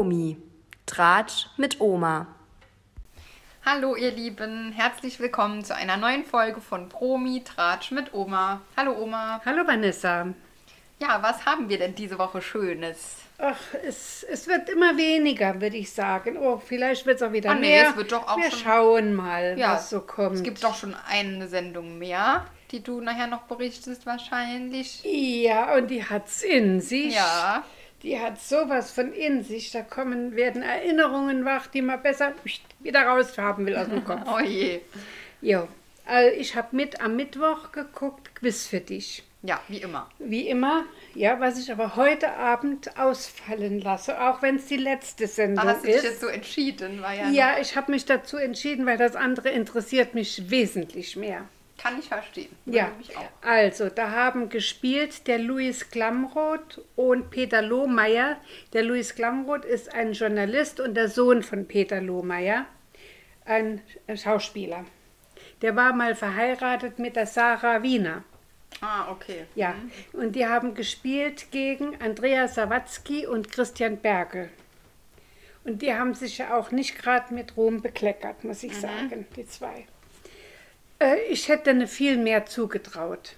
Promi. Tratsch mit Oma. Hallo ihr Lieben, herzlich willkommen zu einer neuen Folge von Promi Tratsch mit Oma. Hallo Oma. Hallo Vanessa. Ja, was haben wir denn diese Woche Schönes? Ach, es, es wird immer weniger, würde ich sagen. Oh, vielleicht wird es auch wieder Ah, nee, mehr. es wird doch auch Wir schon- schauen mal, Ja, was so kommt. Es gibt doch schon eine Sendung mehr, die du nachher noch berichtest wahrscheinlich. Ja, und die hat's in sich. Ja. Die hat sowas von in sich. Da kommen, werden Erinnerungen wach, die man besser wieder raushaben will aus dem Kopf. Oh je. jo. Also ich habe mit am Mittwoch geguckt, Quiz für dich. Ja, wie immer. Wie immer, ja, was ich aber heute Abend ausfallen lasse, auch wenn es die letzte Sendung Da hast du ist. dich jetzt so entschieden, war ja, Ja, ich habe mich dazu entschieden, weil das andere interessiert mich wesentlich mehr. Kann ich verstehen. Würde Ja, also da haben gespielt der Louis Klamroth und Peter Lohmeier. Der Louis Klamroth ist ein Journalist und der Sohn von Peter Lohmeier, ein Schauspieler. Der war mal verheiratet mit der Sarah Wiener. Ah, okay. Ja, und die haben gespielt gegen Andrea Sawatzki und Christian Berge. Und die haben sich ja auch nicht gerade mit Ruhm bekleckert, muss ich sagen, die zwei. Äh, ich hätte ne viel mehr zugetraut.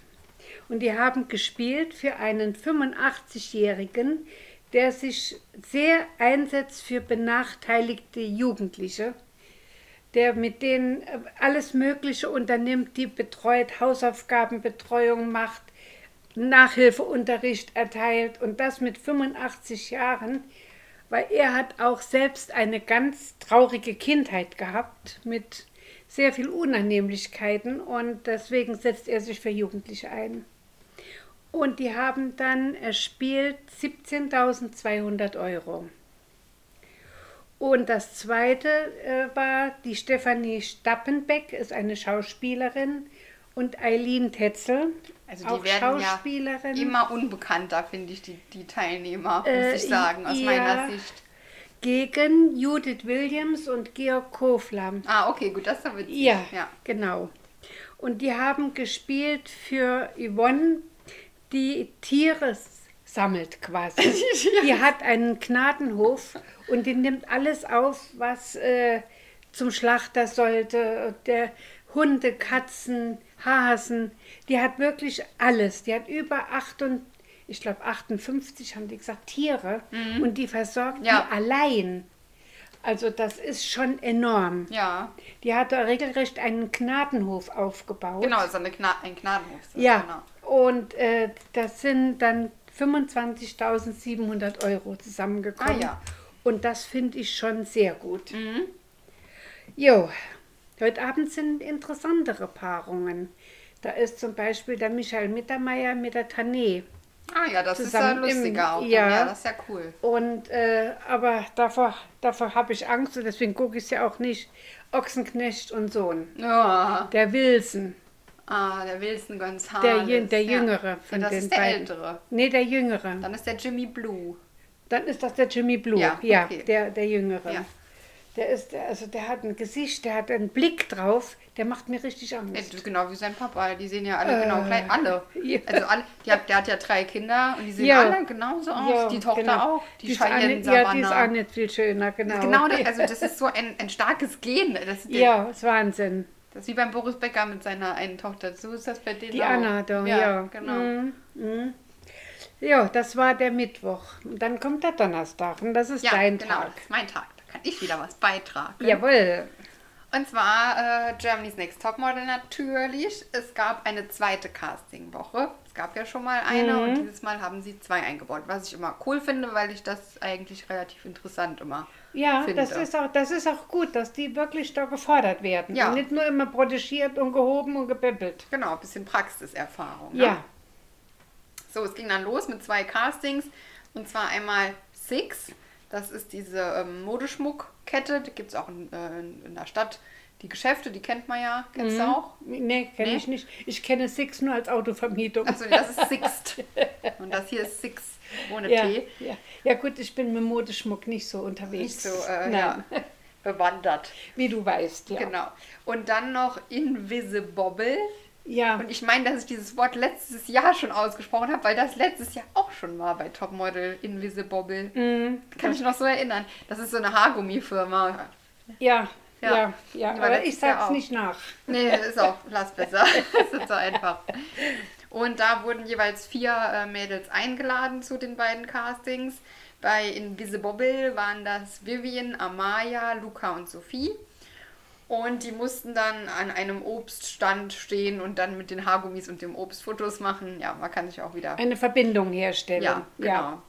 Und die haben gespielt für einen 85-Jährigen, der sich sehr einsetzt für benachteiligte Jugendliche, der mit denen äh, alles Mögliche unternimmt, die betreut, Hausaufgabenbetreuung macht, Nachhilfeunterricht erteilt und das mit 85 Jahren, weil er hat auch selbst eine ganz traurige Kindheit gehabt mit sehr viel Unannehmlichkeiten und deswegen setzt er sich für Jugendliche ein. Und die haben dann erspielt 17.200 Euro. Und das zweite äh, war die Stefanie Stappenbeck, ist eine Schauspielerin, und Eileen Tetzel, Also auch die werden ja Schauspielerin. immer unbekannter, finde ich, die, die Teilnehmer, Äh, muss ich sagen, aus ja. meiner Sicht. Gegen Judith Williams und Georg Kofler. Ah, okay, gut, das ja witzig. Ja, ja. genau. Und die haben gespielt für Yvonne, die Tiere sammelt quasi. Die hat einen Gnadenhof und die nimmt alles auf, was äh, zum Schlachter sollte. Der Hunde, Katzen, Hasen. Die hat wirklich alles. Die hat über 8 und, ich glaube 58 haben die gesagt, Tiere. Und die versorgt Mhm. Ja. die allein. Also das ist schon enorm. Ja, Die hat da regelrecht einen Gnadenhof aufgebaut. genau, ist eine Gna ein Gnadenhof. Ja, Genau. und äh, das sind dann 25.700 Euro zusammengekommen. Ah, ja. Und das finde ich schon sehr gut. Jo, heute Abend sind interessantere Paarungen. Da ist zum Beispiel der Michael Mittermeier mit der Tané. Ah ja, das ist ja im- lustiger auch. dann. ja. ja, das ist ja cool. Und äh, aber davor, davor habe ich Angst und deswegen gucke ich es ja auch nicht. Ochsenknecht und Sohn. Ja. Der Wilson. Ah, der Wilson Gonzales. Der, der ja. Jüngere von ja, das den ist der beiden. Ältere. Nee, der Jüngere. Dann ist der Jimmy Blue. Dann ist das der Jimmy Blue. Ja, Ja, okay. der, der Jüngere. Ja. Der ist, also der hat ein Gesicht, der hat einen Blick drauf, der macht mir richtig Ja, Angst. das ist genau wie sein Papa. Die sehen ja alle genau gleich. Alle. ja. Also alle, die hat, der hat ja drei Kinder und die sehen Ja. alle genauso aus. die Tochter genau. auch. Die, Cheyenne nicht, Ja, die ist auch nicht viel schöner, genau. Genau, das, also das ist so ein, ein starkes Gen. Das, ja, ist Wahnsinn. das ist wie beim Boris Becker mit seiner einen Tochter. So ist das bei denen Die auch. Anna da, ja. genau. Mhm, mhm. Ja, das war der Mittwoch. Und dann kommt der Donnerstag und das ist Ja, dein genau. Tag. Das ist mein Tag. Ich wieder was beitragen. Jawohl. Und zwar äh, Germany's Next Topmodel natürlich. Es gab eine zweite Castingwoche. Es gab ja schon mal eine Mhm. und dieses Mal haben sie zwei eingebaut. Was ich immer cool finde, weil ich das eigentlich relativ interessant immer Ja, finde. das ist, auch, das ist auch gut, dass die wirklich da gefordert werden. Ja. Und nicht nur immer protegiert und gehoben und gebibbelt. Genau, ein bisschen Praxiserfahrung. Ne? Ja. So, es ging dann los mit zwei Castings. Und zwar einmal Six. Das ist diese ähm, Modeschmuckkette. Die gibt es auch in, äh, in der Stadt. Die Geschäfte, die kennt man ja. Kennst du auch? Nee, kenne Nee? ich nicht. Ich kenne Six nur als Autovermietung. Achso, das ist Sixt. Und das hier ist Six ohne ja, T. ja. ja gut, ich bin mit Modeschmuck nicht so Nicht unterwegs. so äh, ja, bewandert. Wie du weißt, ja. Genau. Und dann noch Invisibobble. Ja. Und ich meine, dass ich dieses Wort letztes Jahr schon ausgesprochen habe, weil das letztes Jahr auch schon war bei Topmodel Invisible. Mhm. Kann ich noch so erinnern. Das ist so eine Haargummifirma. Ja, Ja. ja, ja. Aber ich sag's nicht nach. Nee, ist auch, lass besser. Das ist so einfach. Und da wurden jeweils vier äh, Mädels eingeladen zu den beiden Castings. Bei Invisible waren das Vivian, Amaya, Luca und Sophie. Und die mussten dann an einem Obststand stehen und dann mit den Haargummis und dem Obst Fotos machen. Ja, man kann sich auch wieder. Eine Verbindung herstellen. Ja, genau.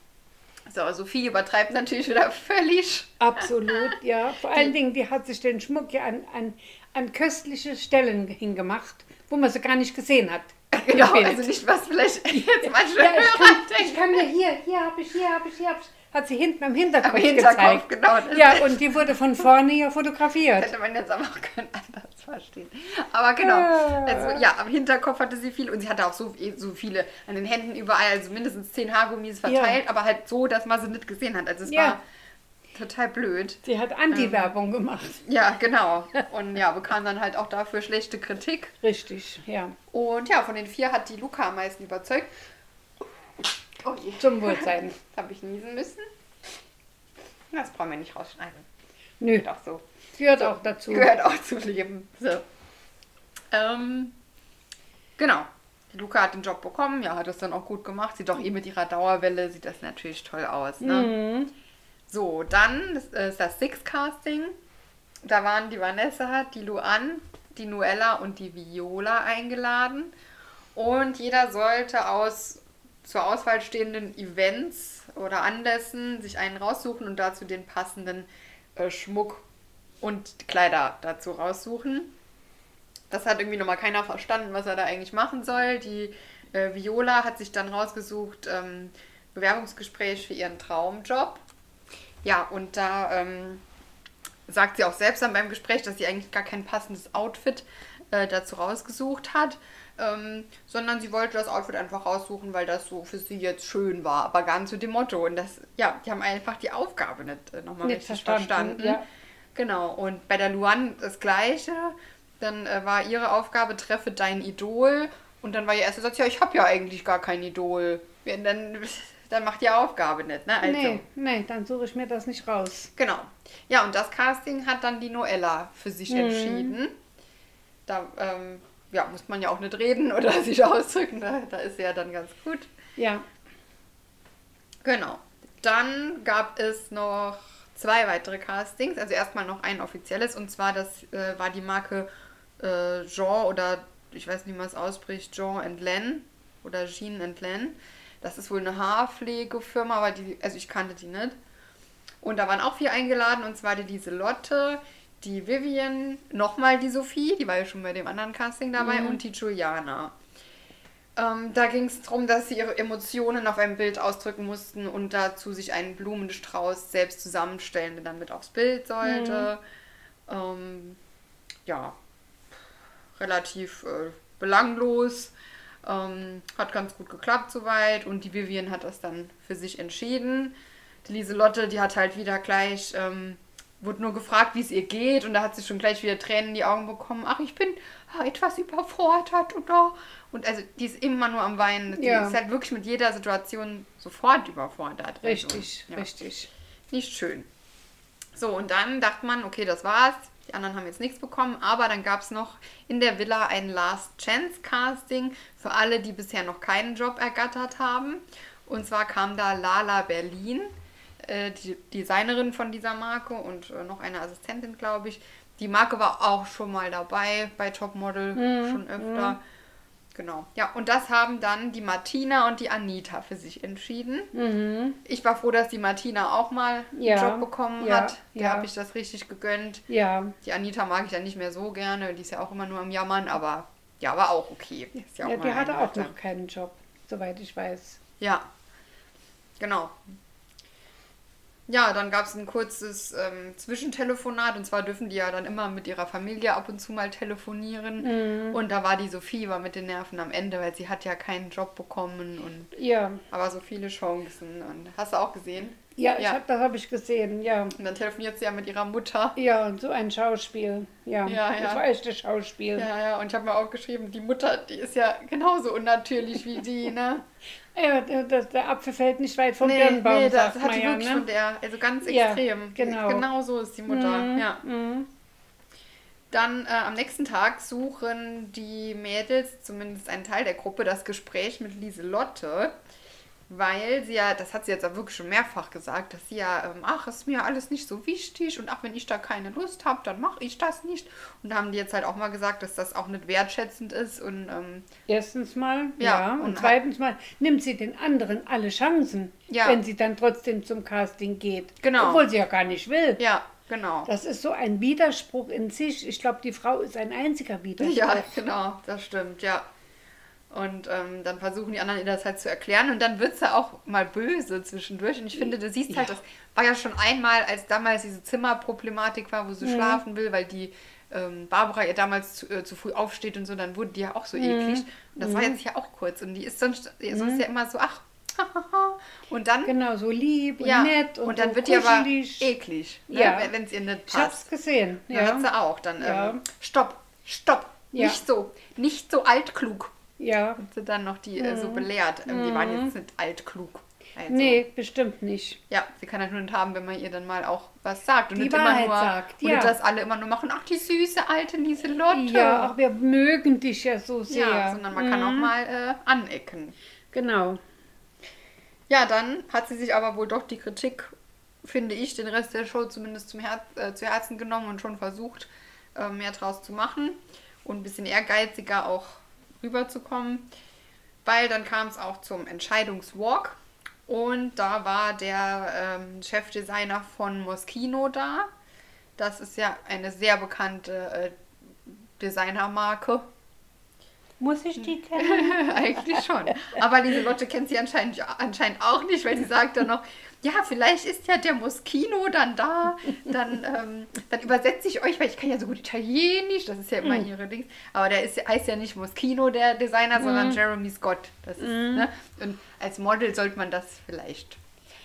So, Sophie übertreibt natürlich wieder völlig. Absolut, ja. Vor allen Dingen, die hat sich den Schmuck ja an, an, an köstliche Stellen hingemacht, wo man sie gar nicht gesehen hat. Genau, also nicht, was vielleicht jetzt manche ja, ich kann, ich kann mir hier, hier habe ich, hier habe ich, hier habe ich. Hat sie hinten am Hinterkopf, Am Hinterkopf, gezeigt. genau. Ja, und die wurde von vorne hier fotografiert. hätte man jetzt aber auch können anders verstehen. Aber genau. Ah. Also ja, am Hinterkopf hatte sie viel und sie hatte auch so, so viele an den Händen überall, also mindestens zehn Haargummis verteilt, aber halt so, dass man sie nicht gesehen hat. Also es Ja. war total blöd. Sie hat Anti-Werbung gemacht. Ja, genau. Und ja, bekam dann halt auch dafür schlechte Kritik. Richtig, ja. Und ja, von den vier hat die Luca am meisten überzeugt. Oh je. Zum Wohlsein. Habe ich niesen müssen. Das brauchen wir nicht rausschneiden. Nö, Geht auch so. gehört So, auch dazu. Gehört auch zu Leben. So. Ähm, genau. Die Luca hat den Job bekommen, ja, hat das dann auch gut gemacht. Sieht doch eh mit ihrer Dauerwelle, sieht das natürlich toll aus. Ne? Mhm. So, dann ist, äh, ist das Six-Casting. Da waren die Vanessa, die Luan, die Nuella und die Viola eingeladen. Und jeder sollte aus zur Auswahl stehenden Events oder Anlässen sich einen raussuchen und dazu den passenden äh, Schmuck und Kleider dazu raussuchen. Das hat irgendwie nochmal keiner verstanden, was er da eigentlich machen soll. Die äh, Viola hat sich dann rausgesucht, ähm, Bewerbungsgespräch für ihren Traumjob. Ja, und da ähm, sagt sie auch selbst dann beim Gespräch, dass sie eigentlich gar kein passendes Outfit äh, dazu rausgesucht hat, ähm, sondern sie wollte das Outfit einfach raussuchen, weil das so für sie jetzt schön war, aber gar nicht zu dem Motto. Und das, ja, die haben einfach die Aufgabe nicht äh, nochmal richtig verstanden, verstanden. ja. Genau, und bei der Luan das Gleiche. Dann äh, war ihre Aufgabe, treffe dein Idol. Und dann war ihr erster Satz, ja, ich habe ja eigentlich gar kein Idol. Ja, dann, dann macht die Aufgabe nicht, ne? Also, Nee, nee, dann suche ich mir das nicht raus. Genau. Ja, und das Casting hat dann die Noella für sich Mhm. entschieden. Da ähm, ja, muss man ja auch nicht reden oder sich ausdrücken. Da, da ist sie ja dann ganz gut. Ja, Genau. Dann gab es noch zwei weitere Castings. Also erstmal noch ein offizielles. Und zwar, das äh, war die Marke äh, Jean oder ich weiß nicht, wie man es ausspricht, Jean and Len oder Jean and Len. Das ist wohl eine Haarpflegefirma, aber die, also ich kannte die nicht. Und da waren auch vier eingeladen, und zwar die Lieselotte, die Vivian, nochmal die Sophie, die war ja schon bei dem anderen Casting dabei, und die Juliana. Ähm, da ging es darum, dass sie ihre Emotionen auf einem Bild ausdrücken mussten und dazu sich einen Blumenstrauß selbst zusammenstellen, der dann mit aufs Bild sollte. Ähm, ja, relativ äh, belanglos. Ähm, hat ganz gut geklappt soweit und die Vivian hat das dann für sich entschieden. Die Lieselotte, die hat halt wieder gleich, ähm, wurde nur gefragt, wie es ihr geht und da hat sie schon gleich wieder Tränen in die Augen bekommen. Ach, ich bin ah, etwas überfordert oder und also die ist immer nur am Weinen. Die Ja. ist halt wirklich mit jeder Situation sofort überfordert. Also, richtig, ja. richtig. Nicht schön. So, und dann dachte man, okay, das war's. Die anderen haben jetzt nichts bekommen, aber dann gab es noch in der Villa ein Last Chance Casting für alle, die bisher noch keinen Job ergattert haben. Und zwar kam da Lala Berlin, die Designerin von dieser Marke und äh, noch eine Assistentin, glaube ich. Die Marke war auch schon mal dabei bei Topmodel, schon öfter. Genau. Ja, und das haben dann die Martina und die Anita für sich entschieden. Ich war froh, dass die Martina auch mal einen Ja, Job bekommen ja, hat. Der ja. habe ich das richtig gegönnt. Ja, Die Anita mag ich ja nicht mehr so gerne. Die ist ja auch immer nur am Jammern, aber ja, war auch okay. Ist ja, ja mal die hatte auch noch keinen Job, soweit ich weiß. Ja, genau. Ja, dann gab es ein kurzes ähm, Zwischentelefonat und zwar dürfen die ja dann immer mit ihrer Familie ab und zu mal telefonieren. Mhm. Und da war die Sophie war mit den Nerven am Ende, weil sie hat ja keinen Job bekommen und Ja, aber so viele Chancen. Und hast du auch gesehen? Ja, Ja. hab, das habe ich gesehen, ja. Und dann telefoniert sie ja mit ihrer Mutter. Ja, und so ein Schauspiel. Ja, Ja, ja. das war echtes Schauspiel. Ja, ja, und ich habe mir auch geschrieben, die Mutter, die ist ja genauso unnatürlich wie die, ne? Ja, der, der- der Apfel fällt nicht weit vom nee, Birnbaum, nee, das hat die ja, wirklich ne? von der, also ganz Ja, extrem. genau. Genau so ist die Mutter, Mhm, ja. mhm. Dann äh, am nächsten Tag suchen die Mädels, zumindest ein Teil der Gruppe, das Gespräch mit Lieselotte, weil sie ja, das hat sie jetzt auch wirklich schon mehrfach gesagt, dass sie ja, ähm, ach, ist mir alles nicht so wichtig und ach, wenn ich da keine Lust habe, dann mache ich das nicht. Und da haben die jetzt halt auch mal gesagt, dass das auch nicht wertschätzend ist und ähm, Erstens mal, Ja, ja. und Und, zweitens mal nimmt sie den anderen alle Chancen, Ja. wenn sie dann trotzdem zum Casting geht. Genau. Obwohl sie ja gar nicht will. ja, genau. Das ist so ein Widerspruch in sich. Ich glaube, die Frau ist ein einziger Widerspruch. Ja, genau, das stimmt, ja. Und ähm, dann versuchen die anderen ihr das halt zu erklären und dann wird sie auch mal böse zwischendurch. Und ich finde, du siehst halt, Ja. das war ja schon einmal, als damals diese Zimmerproblematik war, wo sie Mhm. schlafen will, weil die ähm, Barbara ihr damals zu, äh, zu früh aufsteht und so, dann wurde die ja auch so Mhm. eklig. Und das war jetzt ja auch kurz. Und die ist sonst, so ist ja immer so, ach, und dann, Genau, so lieb und ja, nett und, und dann so wird die aber kuschelig. eklig, ne, Ja. wenn es ihr nicht Ich hab's passt. gesehen. Ja. Dann Ja, hat sie auch. Dann, Ja. ähm, stopp, stopp, nicht so, nicht so altklug. Ja. Hat sie dann noch die äh, so belehrt. Ähm, Die waren jetzt nicht altklug. Also, Mhm. Nee, bestimmt nicht. Ja, sie kann das nur nicht haben, wenn man ihr dann mal auch was sagt. Und Die nicht Wahrheit immer nur, sagt, und ja. nicht, dass alle immer nur machen, ach, die süße alte Lieselotte. Ja, ach, wir mögen dich ja so sehr. Ja, sondern man kann auch Mhm. mal äh, anecken. Genau. Ja, dann hat sie sich aber wohl doch die Kritik, finde ich, den Rest der Show zumindest zum Her äh, zu Herzen genommen und schon versucht, äh, mehr draus zu machen und ein bisschen ehrgeiziger auch rüberzukommen. Weil dann kam es auch zum Entscheidungswalk und da war der ähm, Chefdesigner von Moschino da. Das ist ja eine sehr bekannte äh, Designermarke. Muss ich die kennen? Eigentlich schon. Aber Lieselotte kennt sie anscheinend, anscheinend auch nicht, weil sie sagt dann noch, ja, vielleicht ist ja der Moschino dann da, dann, ähm, dann übersetze ich euch, weil ich kann ja so gut Italienisch, das ist ja immer ihre Dings. Aber der ist, heißt ja nicht Moschino, der Designer, sondern Jeremy Scott. Das ist, ne? Und als Model sollte man das vielleicht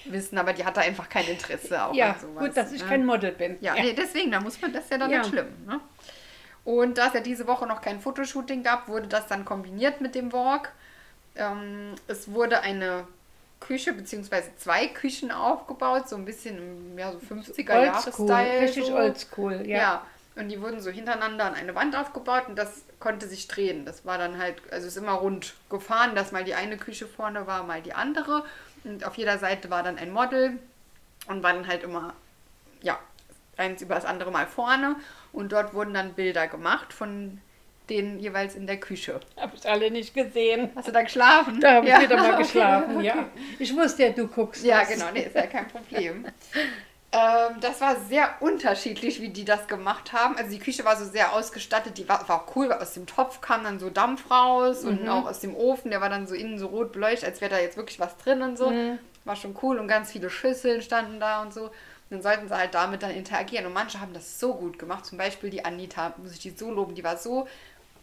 wissen, aber die hatte einfach kein Interesse auch ja, an sowas. gut, dass ich ne? kein Model bin. Ja, Nee, deswegen, da muss man das ist ja dann Ja. nicht schlimm. Ne? Und da es ja diese Woche noch kein Fotoshooting gab, wurde das dann kombiniert mit dem Walk. Ähm, es wurde eine Küche bzw. zwei Küchen aufgebaut, so ein bisschen im ja, so 50er Jahre Oldschool, Style. richtig so. oldschool, ja. Ja. Und die wurden so hintereinander an eine Wand aufgebaut und das konnte sich drehen. Das war dann halt, also es ist immer rund gefahren, dass mal die eine Küche vorne war, mal die andere. Und auf jeder Seite war dann ein Model und war dann halt immer, ja, eins über das andere mal vorne. Und dort wurden dann Bilder gemacht von denen jeweils in der Küche. Habe ich alle nicht gesehen. Hast du da geschlafen? Da habe ich Ja, wieder mal okay. geschlafen, ja. Ich wusste ja, du guckst. Ja, das. genau, nee, ist ja kein Problem. ähm, das war sehr unterschiedlich, wie die das gemacht haben. Also die Küche war so sehr ausgestattet, die war, war auch cool, weil aus dem Topf kam dann so Dampf raus und Mhm. auch aus dem Ofen, der war dann so innen so rot beleuchtet, als wäre da jetzt wirklich was drin und so. Mhm. War schon cool und ganz viele Schüsseln standen da und so. Und dann sollten sie halt damit dann interagieren. Und manche haben das so gut gemacht. Zum Beispiel die Anita, muss ich die so loben, die war so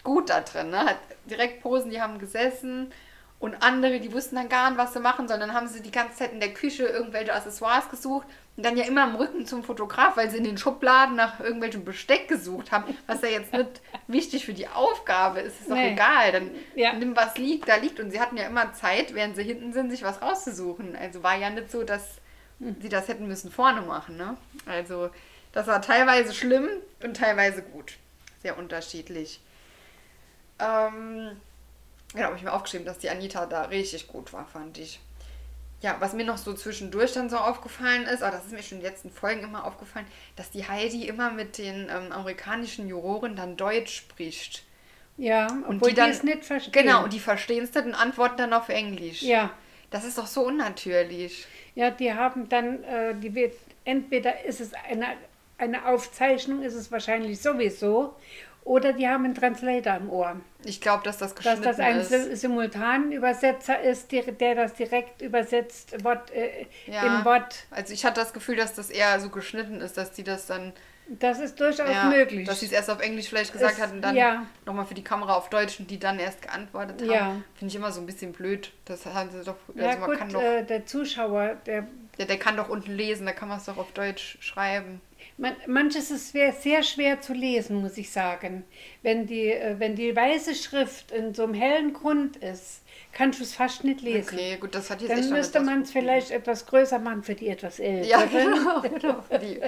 gut da drin. Ne? Hat direkt Posen, die haben gesessen. Und andere, die wussten dann gar nicht, was sie machen sollen. Dann haben sie die ganze Zeit in der Küche irgendwelche Accessoires gesucht und dann ja immer im Rücken zum Fotograf, weil sie in den Schubladen nach irgendwelchem Besteck gesucht haben, was ja jetzt nicht wichtig für die Aufgabe ist. Ist doch Nee. egal. Dann Ja. nimm was liegt, da liegt. Und sie hatten ja immer Zeit, während sie hinten sind, sich was rauszusuchen. Also war ja nicht so, dass sie das hätten müssen vorne machen. Ne? Also das war teilweise schlimm und teilweise gut. Sehr unterschiedlich. Ähm, genau, habe ich mir aufgeschrieben, dass die Anita da richtig gut war, fand ich. Ja, was mir noch so zwischendurch dann so aufgefallen ist, aber das ist mir schon in den letzten Folgen immer aufgefallen, dass die Heidi immer mit den ähm, amerikanischen Juroren dann Deutsch spricht. Ja, Und obwohl die die, dann- es nicht verstehen. Genau, und die verstehen es dann und antworten dann auf Englisch. Ja, Das ist doch so unnatürlich. ja, die haben dann, äh, die wird, entweder ist es eine, eine Aufzeichnung, ist es wahrscheinlich sowieso, Oder die haben einen Translator im Ohr. Ich glaube, dass das Dass geschnitten das ein ist. Sim- Simultanübersetzer ist, der, der das direkt übersetzt Wort, äh, Ja. im Wort. Also ich hatte das Gefühl, dass das eher so geschnitten ist, dass die das dann Das ist durchaus ja, möglich. dass sie es erst auf Englisch vielleicht gesagt Es- hatten, dann ja. nochmal für die Kamera auf Deutsch und die dann erst geantwortet haben. Ja. Finde ich immer so ein bisschen blöd. Das haben sie doch. ja also gut, kann doch, äh, der Zuschauer, der der, der kann doch unten lesen, da kann man es doch auf Deutsch schreiben. Man, manches ist schwer, sehr schwer zu lesen, muss ich sagen. Wenn die, äh, wenn die weiße Schrift in so einem hellen Grund ist, kannst du es fast nicht lesen. Okay, gut, das hat jetzt Dann müsste man es vielleicht etwas größer machen für die etwas älteren. Ja, genau. genau die,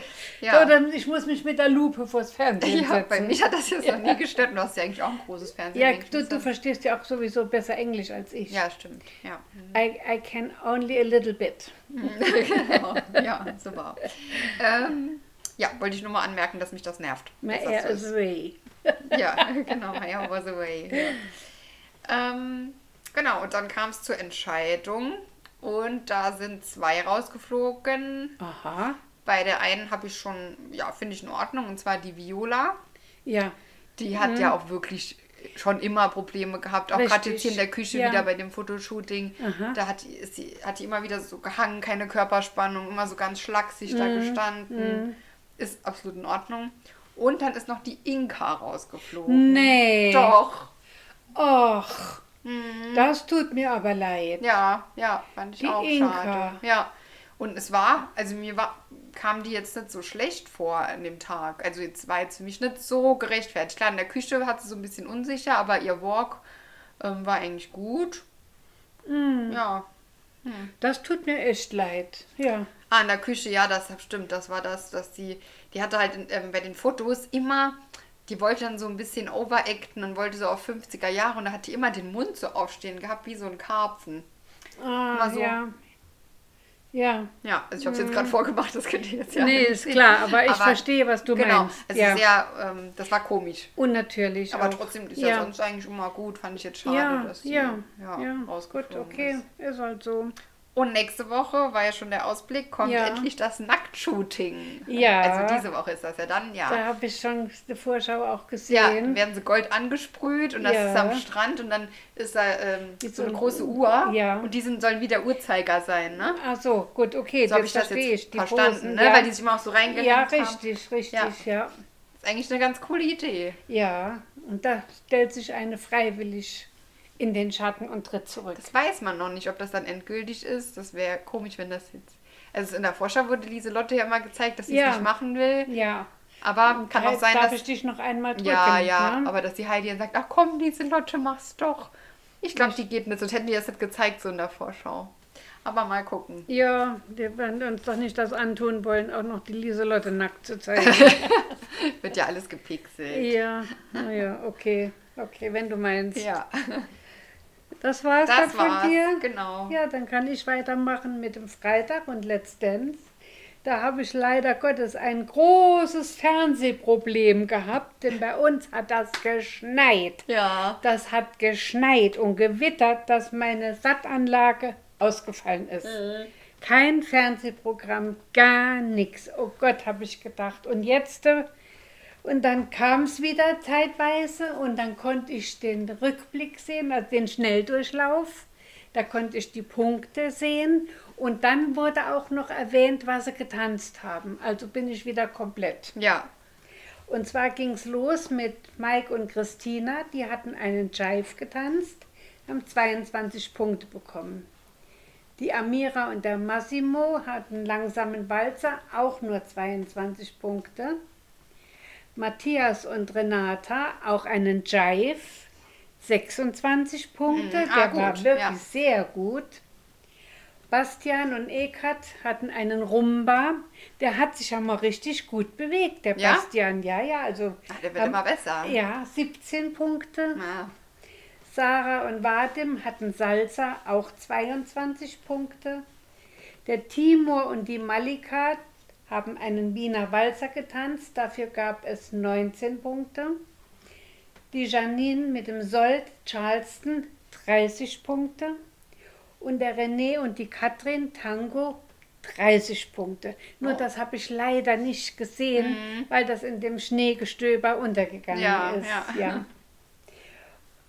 ja. So, dann, ich muss mich mit der Lupe vors Fernsehen ja, setzen. bei mich hat das jetzt noch nie gestört. Du hast ja eigentlich auch ein großes Fernsehen. ja, du, du verstehst ja auch sowieso besser Englisch als ich. Ja, stimmt. Ja, I, I can only a little bit. genau. ja super. Ähm, ja, wollte ich nur mal anmerken, dass mich das nervt. My air so is away. Ja, genau, my hair was away. Ja. Ähm, genau, und dann kam es zur Entscheidung und da sind zwei rausgeflogen. Aha. Bei der einen habe ich schon, ja, finde ich in Ordnung, und zwar die Viola. Ja. Die hat ja auch wirklich schon immer Probleme gehabt, auch gerade Mhm. Jetzt hier in der Küche Ja. wieder bei dem Fotoshooting. Aha. Da hat sie, hat die immer wieder so gehangen, keine Körperspannung, immer so ganz schlaksig Mhm. da gestanden. Ist absolut in Ordnung. Und dann ist noch die Inka rausgeflogen. Nee. Doch. Och, Mhm. das tut mir aber leid. Ja, ja, fand ich Die auch Inka. schade. Ja. Und es war, also mir war, kam die jetzt nicht so schlecht vor an dem Tag. Also jetzt war jetzt für mich nicht so gerechtfertigt. Klar, in der Küche hat sie so ein bisschen unsicher, aber ihr Walk ähm, war eigentlich gut. Mm. Ja. Das tut mir echt leid. Ja. Ah, in der Küche, ja, das stimmt. Das war das, dass die, die hatte halt ähm, bei den Fotos immer, die wollte dann so ein bisschen overacten und wollte so auf 50er Jahre und da hat die immer den Mund so aufstehen gehabt, wie so ein Karpfen. Ah, so. ja. Ja. Ja, also ich habe es jetzt gerade vorgemacht, das könnt ihr jetzt ja nee, ist klar, aber ich Aber verstehe, was du genau, meinst. also ja. sehr, ähm, das war komisch. Unnatürlich. Aber auch. trotzdem ist ja. sonst eigentlich immer gut, fand ich jetzt schade, ja, dass die ja, ja, ja, gut, okay, ist. ist halt so. Und nächste Woche war ja schon der Ausblick, kommt Ja. endlich das Nacktshooting. Ja. Also diese Woche ist das ja dann, ja. Da habe ich schon die Vorschau auch Ja, gesehen. dann werden sie Gold angesprüht und das Ja. ist am Strand und dann ist da ähm, so eine große Uhr Ja. und die sind, sollen wie der Uhrzeiger sein, ne? Ach so, gut, okay, So habe ich das jetzt ich. Die verstanden, Posen, ne? ja. Weil die sich immer auch so reingehängt ja, haben. richtig, richtig, Ja. ja. ist eigentlich eine ganz coole Idee. Ja, und da stellt sich eine freiwillig in den Schatten und tritt zurück. Das weiß man noch nicht, ob das dann endgültig ist. Das wäre komisch, wenn das jetzt. Also in der Vorschau wurde Lieselotte ja immer gezeigt, dass sie es Ja. nicht machen will. Ja. Aber kann auch sein, Darf dass. ich dich noch einmal drücken? ja, ja, ne? aber dass die Heidi dann sagt, ach komm, Lieselotte, mach's doch. Ich glaube, die geht nicht, sonst hätten die das nicht gezeigt, so in der Vorschau. Aber mal gucken. Ja, wir werden uns doch nicht das antun wollen, auch noch die Lieselotte nackt zu zeigen. Wird ja alles gepixelt. ja, naja, okay. Okay, wenn du meinst. Ja, Das war's dann das von war's. dir? Genau. Ja, dann kann ich weitermachen mit dem Freitag und Let's Dance. Da habe ich leider Gottes ein großes Fernsehproblem gehabt, denn bei uns hat das geschneit. Ja. Das hat geschneit und gewittert, dass meine Sattanlage ausgefallen ist. Kein Fernsehprogramm, gar nichts. Oh Gott, habe ich gedacht. Und jetzt, äh, und dann kam es wieder zeitweise und dann konnte ich den Rückblick sehen, also den Schnelldurchlauf. Da konnte ich die Punkte sehen und dann wurde auch noch erwähnt, was sie getanzt haben. Also bin ich wieder komplett. Ja. Und zwar ging es los mit Mike und Christina. Die hatten einen Jive getanzt, haben 22 Punkte bekommen. Die Amira und der Massimo hatten langsamen Walzer, auch nur 22 Punkte. Matthias und Renata auch einen Jive, 26 Punkte. Mhm, ah, Der gut, war wirklich ja. sehr gut. Bastian und Ekat hatten einen Rumba. Der hat sich ja mal richtig gut bewegt, der Ja? Bastian. Ja, ja, also. Ach, der wird immer besser. Ja, 17 Punkte. Ja. Sarah und Vadim hatten Salsa, auch 22 Punkte. Der Timur und die Malika haben einen Wiener Walzer getanzt, dafür gab es 19 Punkte. Die Janine mit dem Sold Charleston 30 Punkte. Und der René und die Katrin Tango 30 Punkte. Nur das habe ich leider nicht gesehen, weil das in dem Schneegestöber untergegangen Ja, ist. ja.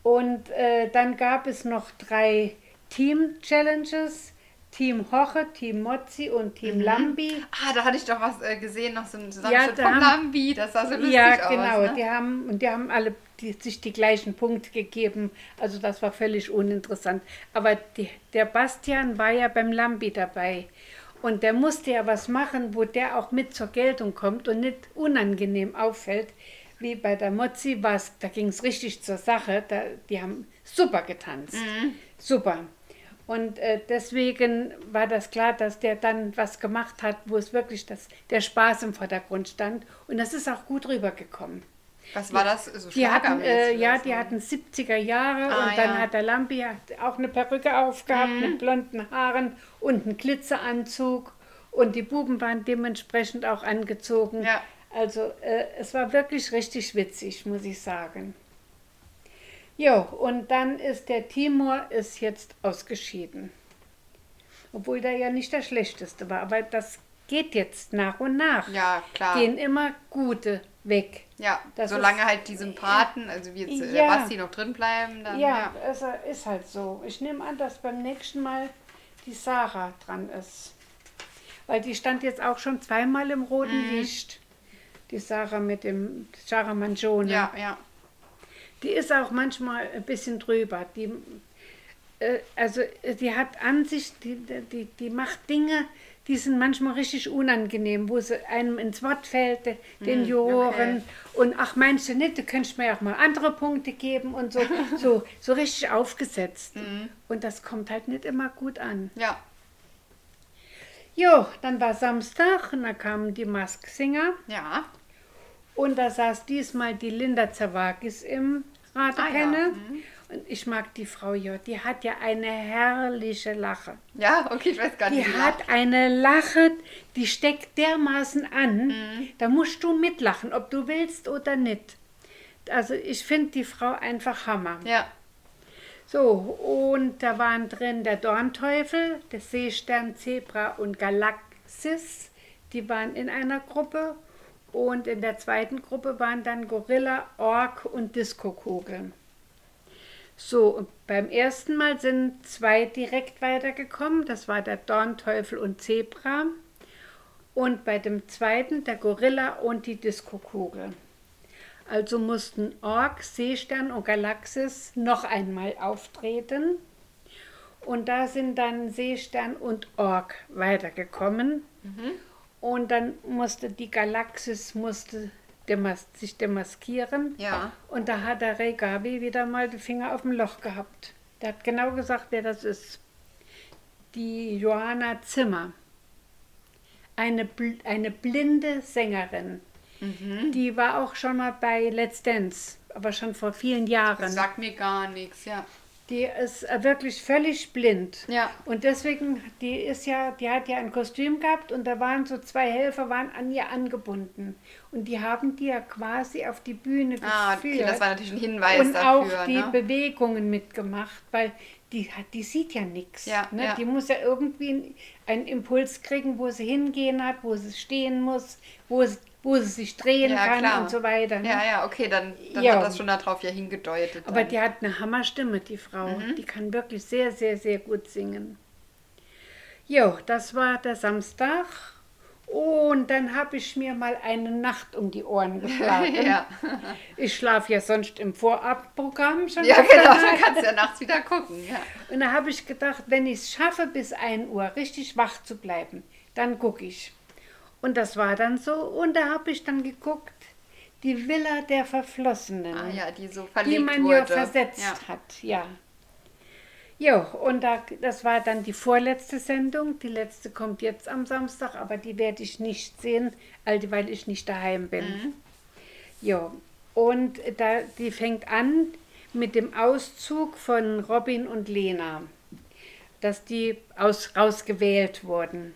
Und äh, dann gab es noch drei Team-Challenges. Team Hoche, Team Mozzi und Team Lambi. Ah, da hatte ich doch was äh, gesehen, noch so ein Ja, Zusammenschnitt da vom haben- Lambi. Das sah so lustig Ja, aus. genau. Ne? Die haben, und die haben alle die, sich die gleichen Punkte gegeben. Also das war völlig uninteressant. Aber die, der Bastian war ja beim Lambi dabei. Und der musste ja was machen, wo der auch mit zur Geltung kommt und nicht unangenehm auffällt. Wie bei der Mozzi war's, da ging es richtig zur Sache. Da, die haben super getanzt. Super. Und äh, deswegen war das klar, dass der dann was gemacht hat, wo es wirklich das, der Spaß im Vordergrund stand. Und das ist auch gut rübergekommen. Was war das? So Die hatten, äh, ja, die hatten 70er Jahre Ah, und dann ja. hat der Lampi auch eine Perücke aufgehabt Mhm. mit blonden Haaren und einen Glitzeranzug und die Buben waren dementsprechend auch angezogen. Ja. Also äh, es war wirklich richtig witzig, muss ich sagen. Jo, und dann ist der Timur ist jetzt ausgeschieden. Obwohl der ja nicht der schlechteste war, aber das geht jetzt nach und nach. Ja, klar. Gehen immer gute weg. Ja, Das solange ist- halt die Sympathen, also wie jetzt äh, Ja. der Basti noch drin bleiben, dann Ja, ja. es ist halt so. Ich nehme an, dass beim nächsten Mal die Sarah dran ist. Weil die stand jetzt auch schon zweimal im roten Mhm. Licht. Die Sarah mit dem Sarah Mangione. Ja, ja. Die ist auch manchmal ein bisschen drüber. Die, äh, also äh, die hat an sich, die, die, die macht Dinge, die sind manchmal richtig unangenehm, wo sie einem ins Wort fällt, de- den Juroren. Und ach, meinst du nicht, du könntest mir auch mal andere Punkte geben und so, so, so richtig aufgesetzt. Und das kommt halt nicht immer gut an. Ja, Jo, dann war Samstag und da kamen die Mask-Singer. ja. Und da saß diesmal die Linda Zawakis im Ratepenne. Ah, ja. Mhm. Und ich mag die Frau ja, die hat ja eine herrliche Lache. Ja, okay, ich weiß gar Die nicht. wie hat eine Lache, die steckt dermaßen an, da musst du mitlachen, ob du willst oder nicht. Also ich finde die Frau einfach Hammer. Ja, So, und da waren drin der Dornteufel, der Seestern, Zebra und Galaxis. Die waren in einer Gruppe. Und in der zweiten Gruppe waren dann Gorilla, Ork und Diskokugel. So, beim ersten Mal sind zwei direkt weitergekommen. Das war der Dornteufel und Zebra. Und bei dem zweiten der Gorilla und die Diskokugel. Also mussten Ork, Seestern und Galaxis noch einmal auftreten. Und da sind dann Seestern und Ork weitergekommen. Und dann musste die Galaxis musste demas sich demaskieren. ja. Und da hat der Ray Gabi wieder mal den Finger auf dem Loch gehabt. Der hat genau gesagt, wer das ist. Die Johanna Zimmer. Eine, bl eine blinde Sängerin. Mhm. Die war auch schon mal bei Let's Dance, aber schon vor vielen Jahren. Das sagt mir gar nichts, ja. Die ist äh, wirklich völlig blind. Ja. Und deswegen, die ist ja, die hat ja ein Kostüm gehabt und da waren so zwei Helfer, waren an ihr angebunden. Und die haben die ja quasi auf die Bühne Ah, geführt. okay, das war natürlich ein Hinweis und dafür. auch die ne? Bewegungen mitgemacht, weil die, hat, die sieht ja nichts. Ja, ne? ja. Die muss ja irgendwie einen Impuls kriegen, wo sie hingehen hat, wo sie stehen muss, wo sie, wo sie sich drehen Ja, kann klar. und so weiter. Ne? Ja, ja, okay, dann, dann Ja. hat das schon darauf ja hingedeutet. Aber dann. die hat eine Hammerstimme, die Frau. Mhm. Die kann wirklich sehr, sehr, sehr gut singen. Jo, das war der Samstag. Und dann habe ich mir mal eine Nacht um die Ohren geschlagen. ja. Ich schlafe ja sonst im Vorabprogramm schon. ja, genau, dann kannst du ja nachts wieder gucken. Ja. Und da habe ich gedacht, wenn ich es schaffe, bis 1 Uhr richtig wach zu bleiben, dann gucke ich. Und das war dann so. Und da habe ich dann geguckt, die Villa der Verflossenen Ah ja, die so verlegt die man wurde. ja versetzt ja. hat, ja. Jo, und da, das war dann die vorletzte Sendung. Die letzte kommt jetzt am Samstag, aber die werde ich nicht sehen, weil ich nicht daheim bin. Mhm. Jo, und da, die fängt an mit dem Auszug von Robin und Lena, dass die aus, rausgewählt wurden.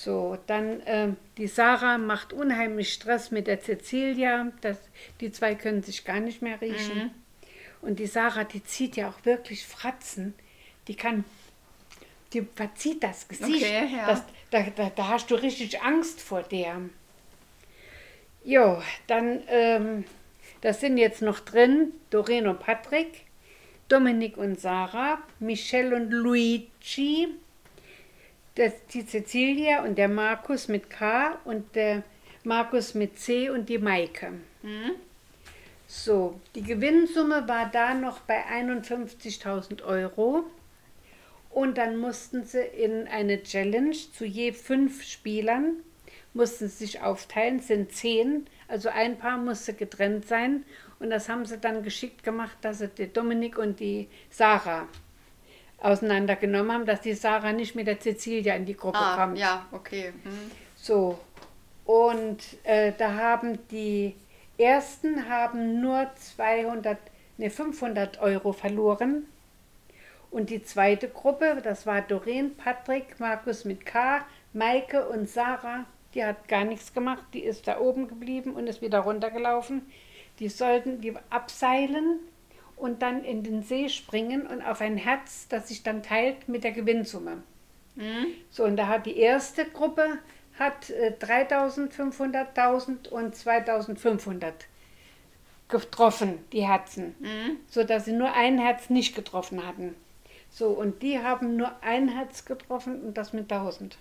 So, dann ähm, die Sarah macht unheimlich Stress mit der Cecilia. Das, die zwei können sich gar nicht mehr riechen. Mhm. Und die Sarah, die zieht ja auch wirklich Fratzen. Die kann die verzieht das Gesicht. Okay, ja. das, da, da, da hast du richtig Angst vor der. Jo, dann, ähm, das sind jetzt noch drin Doreen und Patrick, Dominik und Sarah, Michelle und Luigi, das, die Cecilia und der Markus mit K und der Markus mit C und die Maike. So, die Gewinnsumme war da noch bei 51.000 Euro. Und dann mussten sie in eine Challenge zu je fünf Spielern, mussten sie sich aufteilen, sind zehn, also ein Paar musste getrennt sein. Und das haben sie dann geschickt gemacht, dass sie die Dominik und die Sarah auseinandergenommen haben, dass die Sarah nicht mit der Cecilia in die Gruppe Ah, kommt. ja, okay. Mhm. So, und äh, da haben die ersten haben nur 200, ne, 500 Euro verloren. Und die zweite Gruppe, das war Doreen, Patrick, Markus mit K, Maike und Sarah, die hat gar nichts gemacht, die ist da oben geblieben und ist wieder runtergelaufen. Die sollten die abseilen und dann in den See springen und auf ein Herz, das sich dann teilt mit der Gewinnsumme. So, und da hat die erste Gruppe hat äh, 3.500, 1.000 und 2.500 getroffen, die Herzen, so dass sie nur ein Herz nicht getroffen hatten. So, und die haben nur ein Herz getroffen und das mit 1.000.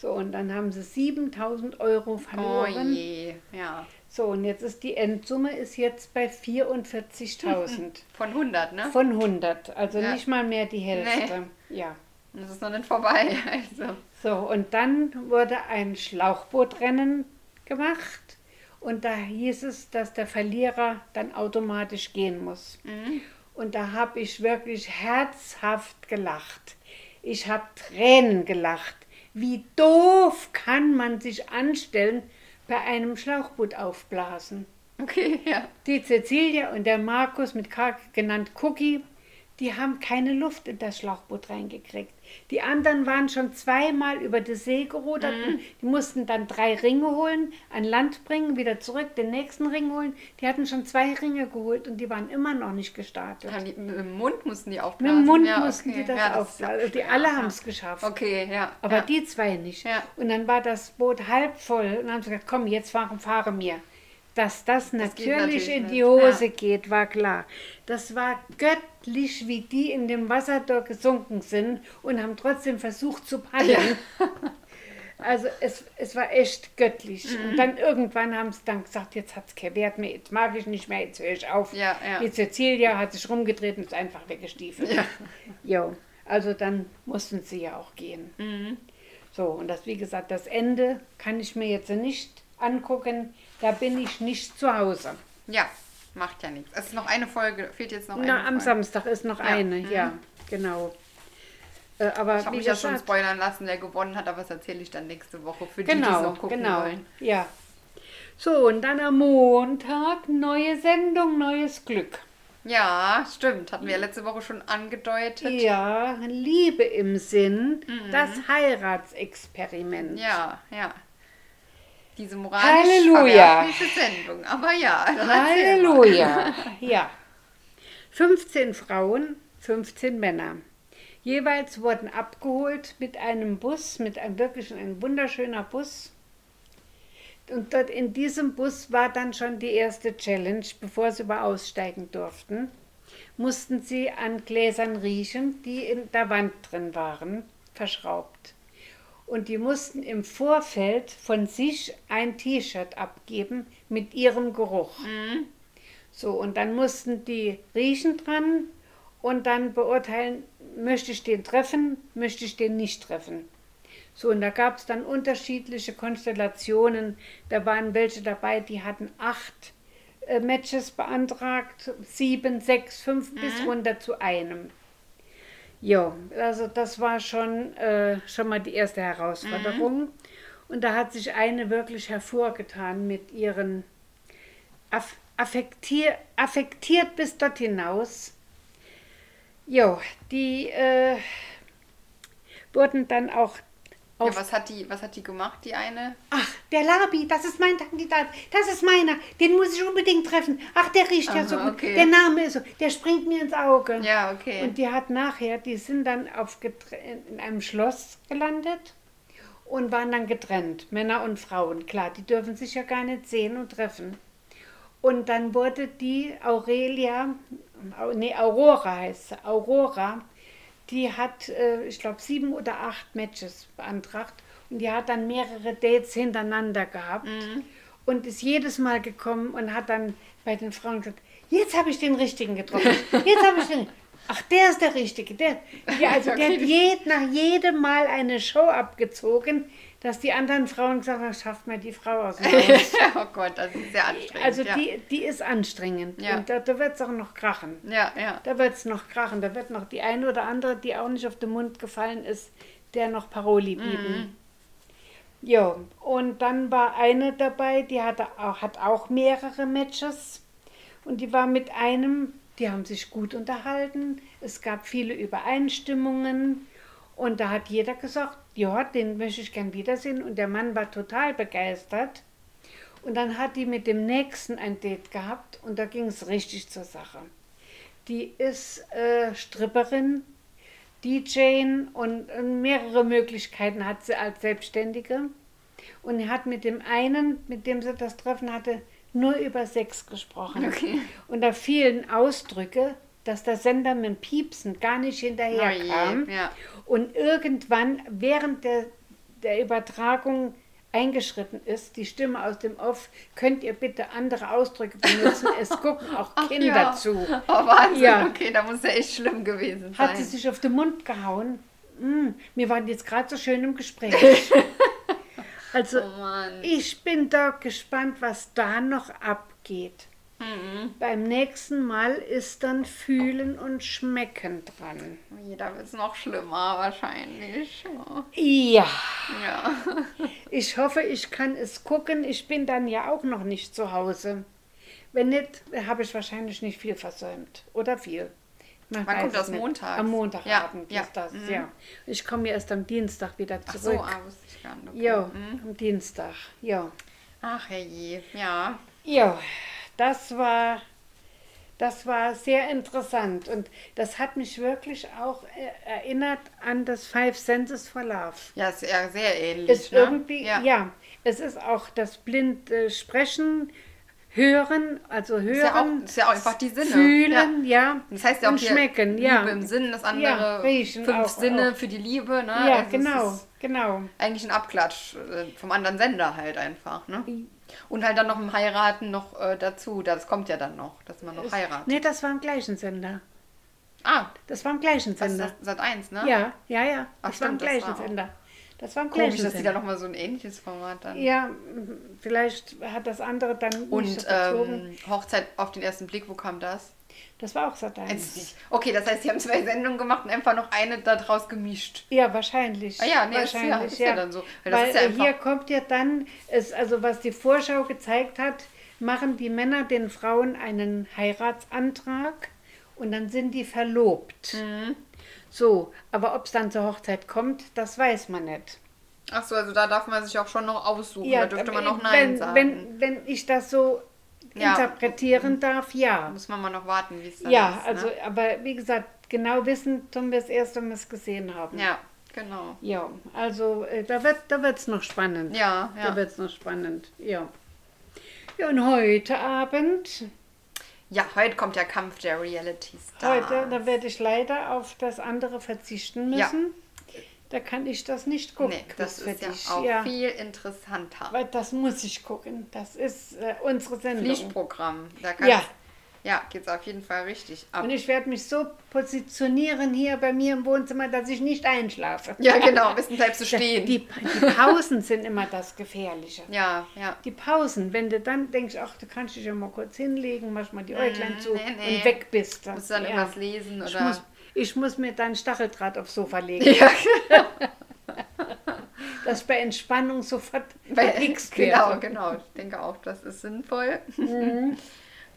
So, und dann haben sie 7.000 Euro Oh verloren. je, ja. So, und jetzt ist die Endsumme ist jetzt bei 44.000 Von 100, ne? von 100, also Ja. nicht mal mehr die Hälfte. Ja. Das ist noch nicht vorbei. Also. So, und dann wurde ein Schlauchbootrennen gemacht und da hieß es, dass der Verlierer dann automatisch gehen muss. Und da habe ich wirklich herzhaft gelacht. Ich habe Tränen gelacht. Wie doof kann man sich anstellen bei einem Schlauchboot aufblasen? Okay, ja. Die Cecilia und der Markus mit K genannt Cookie, die haben keine Luft in das Schlauchboot reingekriegt. Die anderen waren schon zweimal über die See gerudert. und Die mussten dann drei Ringe holen, an Land bringen, wieder zurück, den nächsten Ring holen. Die hatten schon zwei Ringe geholt und die waren immer noch nicht gestartet. Die, mit dem Mund mussten die Mit aufblasen. dem Mund ja, mussten okay. die das ja, ist aufblasen. ja Also die alle haben es geschafft. Okay, ja. Aber die zwei nicht. Ja. Und dann war das Boot halb voll. Und dann haben sie gesagt, komm, jetzt fahren, fahre mir. Dass das, geht natürlich, natürlich in die Hose Ja. geht, war klar. Das war göttlich, wie die in dem Wasser dort gesunken sind und haben trotzdem versucht zu paddeln. Also es, es war echt göttlich. Mhm. Und dann irgendwann haben sie dann gesagt, jetzt hat es keinen Wert mehr, jetzt mag ich nicht mehr, jetzt höre ich auf. Ja, ja. Die Cecilia hat sich rumgedreht und ist einfach weggestiefelt. Ja. Jo, also dann mussten sie ja auch gehen. Mhm. So, und das, wie gesagt, das Ende kann ich mir jetzt nicht angucken. Da bin ich nicht zu Hause. Ja, macht ja nichts. Es ist noch eine Folge, fehlt jetzt noch eine Na, am Folge. Samstag ist noch Ja, eine, mhm. ja, genau. Äh, aber Ich habe mich ja schon spoilern lassen, wer gewonnen hat, aber das erzähle ich dann nächste Woche für die, die es genau, noch gucken genau, wollen. ja. So, und dann am Montag neue Sendung, neues Glück. Ja, stimmt. Hatten wir ja letzte Woche schon angedeutet. Ja, Liebe im Sinn, Mhm. das Heiratsexperiment. Ja, ja. Diese moralisch Halleluja. Sendung. Aber ja. Halleluja. Ja. 15 Frauen, 15 Männer. Jeweils wurden abgeholt mit einem Bus, mit einem wirklich ein wunderschöner Bus. Und dort in diesem Bus war dann schon die erste Challenge, bevor sie über aussteigen durften. Mussten sie an Gläsern riechen, die in der Wand drin waren, verschraubt. Und die mussten im Vorfeld von sich ein T-Shirt abgeben mit ihrem Geruch. So, und dann mussten die riechen dran und dann beurteilen, möchte ich den treffen, möchte ich den nicht treffen. So, und da gab es dann unterschiedliche Konstellationen. Da waren welche dabei, die hatten acht äh, Matches beantragt, sieben, sechs, fünf bis runter zu einem. Ja, also das war schon, äh, schon mal die erste Herausforderung. Und da hat sich eine wirklich hervorgetan mit ihren aff affektier affektiert bis dort hinaus. Jo, die äh, wurden dann auch Ja, was hat die, was hat die gemacht, die eine? ach, der Labi, das ist mein Kandidat, das ist meiner, den muss ich unbedingt treffen. Ach, der riecht ja Aha, so gut, okay. der Name ist so, der springt mir ins Auge. Ja, okay. Und die hat nachher, die sind dann auf in einem Schloss gelandet und waren dann getrennt, Männer und Frauen. Klar, die dürfen sich ja gar nicht sehen und treffen. Und dann wurde die Aurelia, Au- nee, Aurora heißt sie, Aurora, die hat, äh, ich glaube, sieben oder acht Matches beantragt. Und die hat dann mehrere Dates hintereinander gehabt und ist jedes Mal gekommen und hat dann bei den Frauen gesagt, jetzt habe ich den Richtigen getroffen, jetzt habe ich den Ach, der ist der Richtige. Der, ja, also der hat jed, nach jedem Mal eine Show abgezogen, dass die anderen Frauen gesagt haben, schafft mal die Frau aus dem Haus. oh Gott, das ist sehr anstrengend. Also ja. die, die ist anstrengend. Ja. Und da, da wird es auch noch krachen. Ja, ja. Da wird es noch krachen. Da wird noch die eine oder andere, die auch nicht auf den Mund gefallen ist, der noch Paroli bieten. Ja, und dann war eine dabei, die hatte auch, hat auch mehrere Matches. Und die war mit einem, die haben sich gut unterhalten. Es gab viele Übereinstimmungen. Und da hat jeder gesagt, ja, den möchte ich gern wiedersehen. Und der Mann war total begeistert. Und dann hat die mit dem nächsten ein Date gehabt und da ging es richtig zur Sache. Die ist äh, Stripperin, DJ und äh, mehrere Möglichkeiten hat sie als Selbstständige. Und hat mit dem einen, mit dem sie das Treffen hatte, nur über Sex gesprochen. Okay. Und da fielen Ausdrücke, dass der Sender mit Piepsen gar nicht Oh hinterherkam. je, ja. Und irgendwann während der, der Übertragung eingeschritten ist, die Stimme aus dem Off, könnt ihr bitte andere Ausdrücke benutzen. Es gucken auch Kinder ja. zu. Oh, Wahnsinn. Ja. Okay, da muss ja echt schlimm gewesen sein. Hat sie sich auf den Mund gehauen. Mm, wir waren jetzt gerade so schön im Gespräch. Also, Oh ich bin da gespannt, was da noch abgeht. Mhm. Beim nächsten Mal ist dann Fühlen und Schmecken dran. Da wird es noch schlimmer wahrscheinlich. Oh. Ja, Ja. ich hoffe, ich kann es gucken. Ich bin dann ja auch noch nicht zu Hause. Wenn nicht, habe ich wahrscheinlich nicht viel versäumt. Oder viel. Man Wann kommt das? nicht. Montags? Am Montagabend Ja, ist ja. das, Mhm. ja. Ich komme erst am Dienstag wieder Ach so, zurück. ah, wusste ich gar nicht. Okay. Ja, Mhm. am Dienstag. Ja. Ach herrje, ja. Ja, das war, das war sehr interessant und das hat mich wirklich auch äh, erinnert an das Five Senses for Love. Ja, ja sehr ähnlich. Ist ne? irgendwie, ja. es ist auch das blind äh, Sprechen, Hören, also Hören, Ist ja auch- ist ja auch einfach die Sinne, Fühlen, ja, Das heißt ja auch und Schmecken, Liebe ja. im Sinn, das andere Ja, riechen fünf auch, Sinne auch. für die Liebe, ne? Ja, Also genau, genau. eigentlich ein Abklatsch äh, vom anderen Sender halt einfach, ne? Und halt dann noch im Heiraten noch äh, dazu, das kommt ja dann noch, dass man noch heiratet. Nee, das war im gleichen Sender. Ah, Das war im gleichen das Sender. das Sat 1, ne? Ja, ja, ja. Ach, Das war im stimmt, das gleichen war Sender. Das war im Komisch, dass die da nochmal so ein ähnliches Format dann. Ja, m, vielleicht hat das andere dann nicht Und so bezogen. ähm, Hochzeit auf den ersten Blick, wo kam das? das war auch Sat 1. nicht- Okay, das heißt, sie haben zwei Sendungen gemacht und einfach noch eine da draus gemischt. Ja, wahrscheinlich. Ah ja, nee, ist ja- wahrscheinlich, ist ja dann so. Weil das Weil ja äh, hier kommt ja dann, es, also was die Vorschau gezeigt hat, machen die Männer den Frauen einen Heiratsantrag und dann sind die verlobt. Mhm. So, aber ob es dann zur Hochzeit kommt, das weiß man nicht. Ach so, also da darf man sich auch schon noch aussuchen. da dürfte man noch wenn, Nein sagen. Wenn, wenn ich das so Ja. interpretieren darf, ja. Muss man mal noch warten, wie es dann Ja, ist. also, Ne? aber wie gesagt, genau wissen tun wir es erst, wenn wir es gesehen haben. Ja, genau. Ja, also äh, da wird da wird's noch spannend. Ja, Da ja. wird es noch spannend, ja. Ja, und heute Abend, Ja, heute kommt der Kampf der Reality Stars. heute, da werde ich leider auf das andere verzichten Ja. müssen. Da kann ich das nicht gucken. Nee, das ist ja auch ja. viel interessanter. Weil das muss ich gucken. Das ist äh, unsere Sendung. Pflichtprogramm. Da kannst, Ja. Ja, geht's auf jeden Fall richtig ab. Und ich werde mich so positionieren hier bei mir im Wohnzimmer, dass ich nicht einschlafe. Ja, genau, besten bleibst du stehen. Die, die Pausen sind immer das Gefährliche. ja, ja. Die Pausen, wenn du dann denkst, ach, du kannst dich ja mal kurz hinlegen, mach mal die Äuglein zu Mm, nee, nee. und weg bist du. Musst dann Ja. irgendwas lesen Ich oder. muss, ich muss mir dann Stacheldraht aufs Sofa legen, ja, dass bei Entspannung sofort Weil, verklickst genau, genau. Ich denke auch, das ist sinnvoll. Mhm.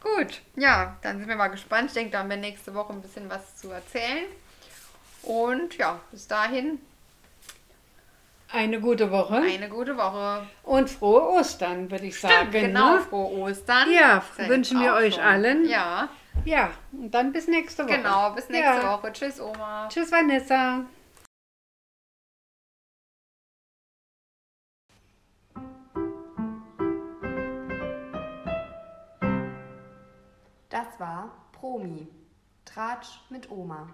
Gut, ja, dann sind wir mal gespannt. Ich denke, da haben wir nächste Woche ein bisschen was zu erzählen. Und ja, bis dahin. Eine gute Woche Eine gute Woche. und frohe Ostern, würde ich sagen. Stimmt, genau. Ne? Frohe Ostern. Ja, wünschen wir euch schon. allen. Ja, Ja, und dann bis nächste Woche. genau. Bis nächste Ja. Woche. Tschüss, Oma. Tschüss, Vanessa. Das war Promi. Tratsch mit Oma.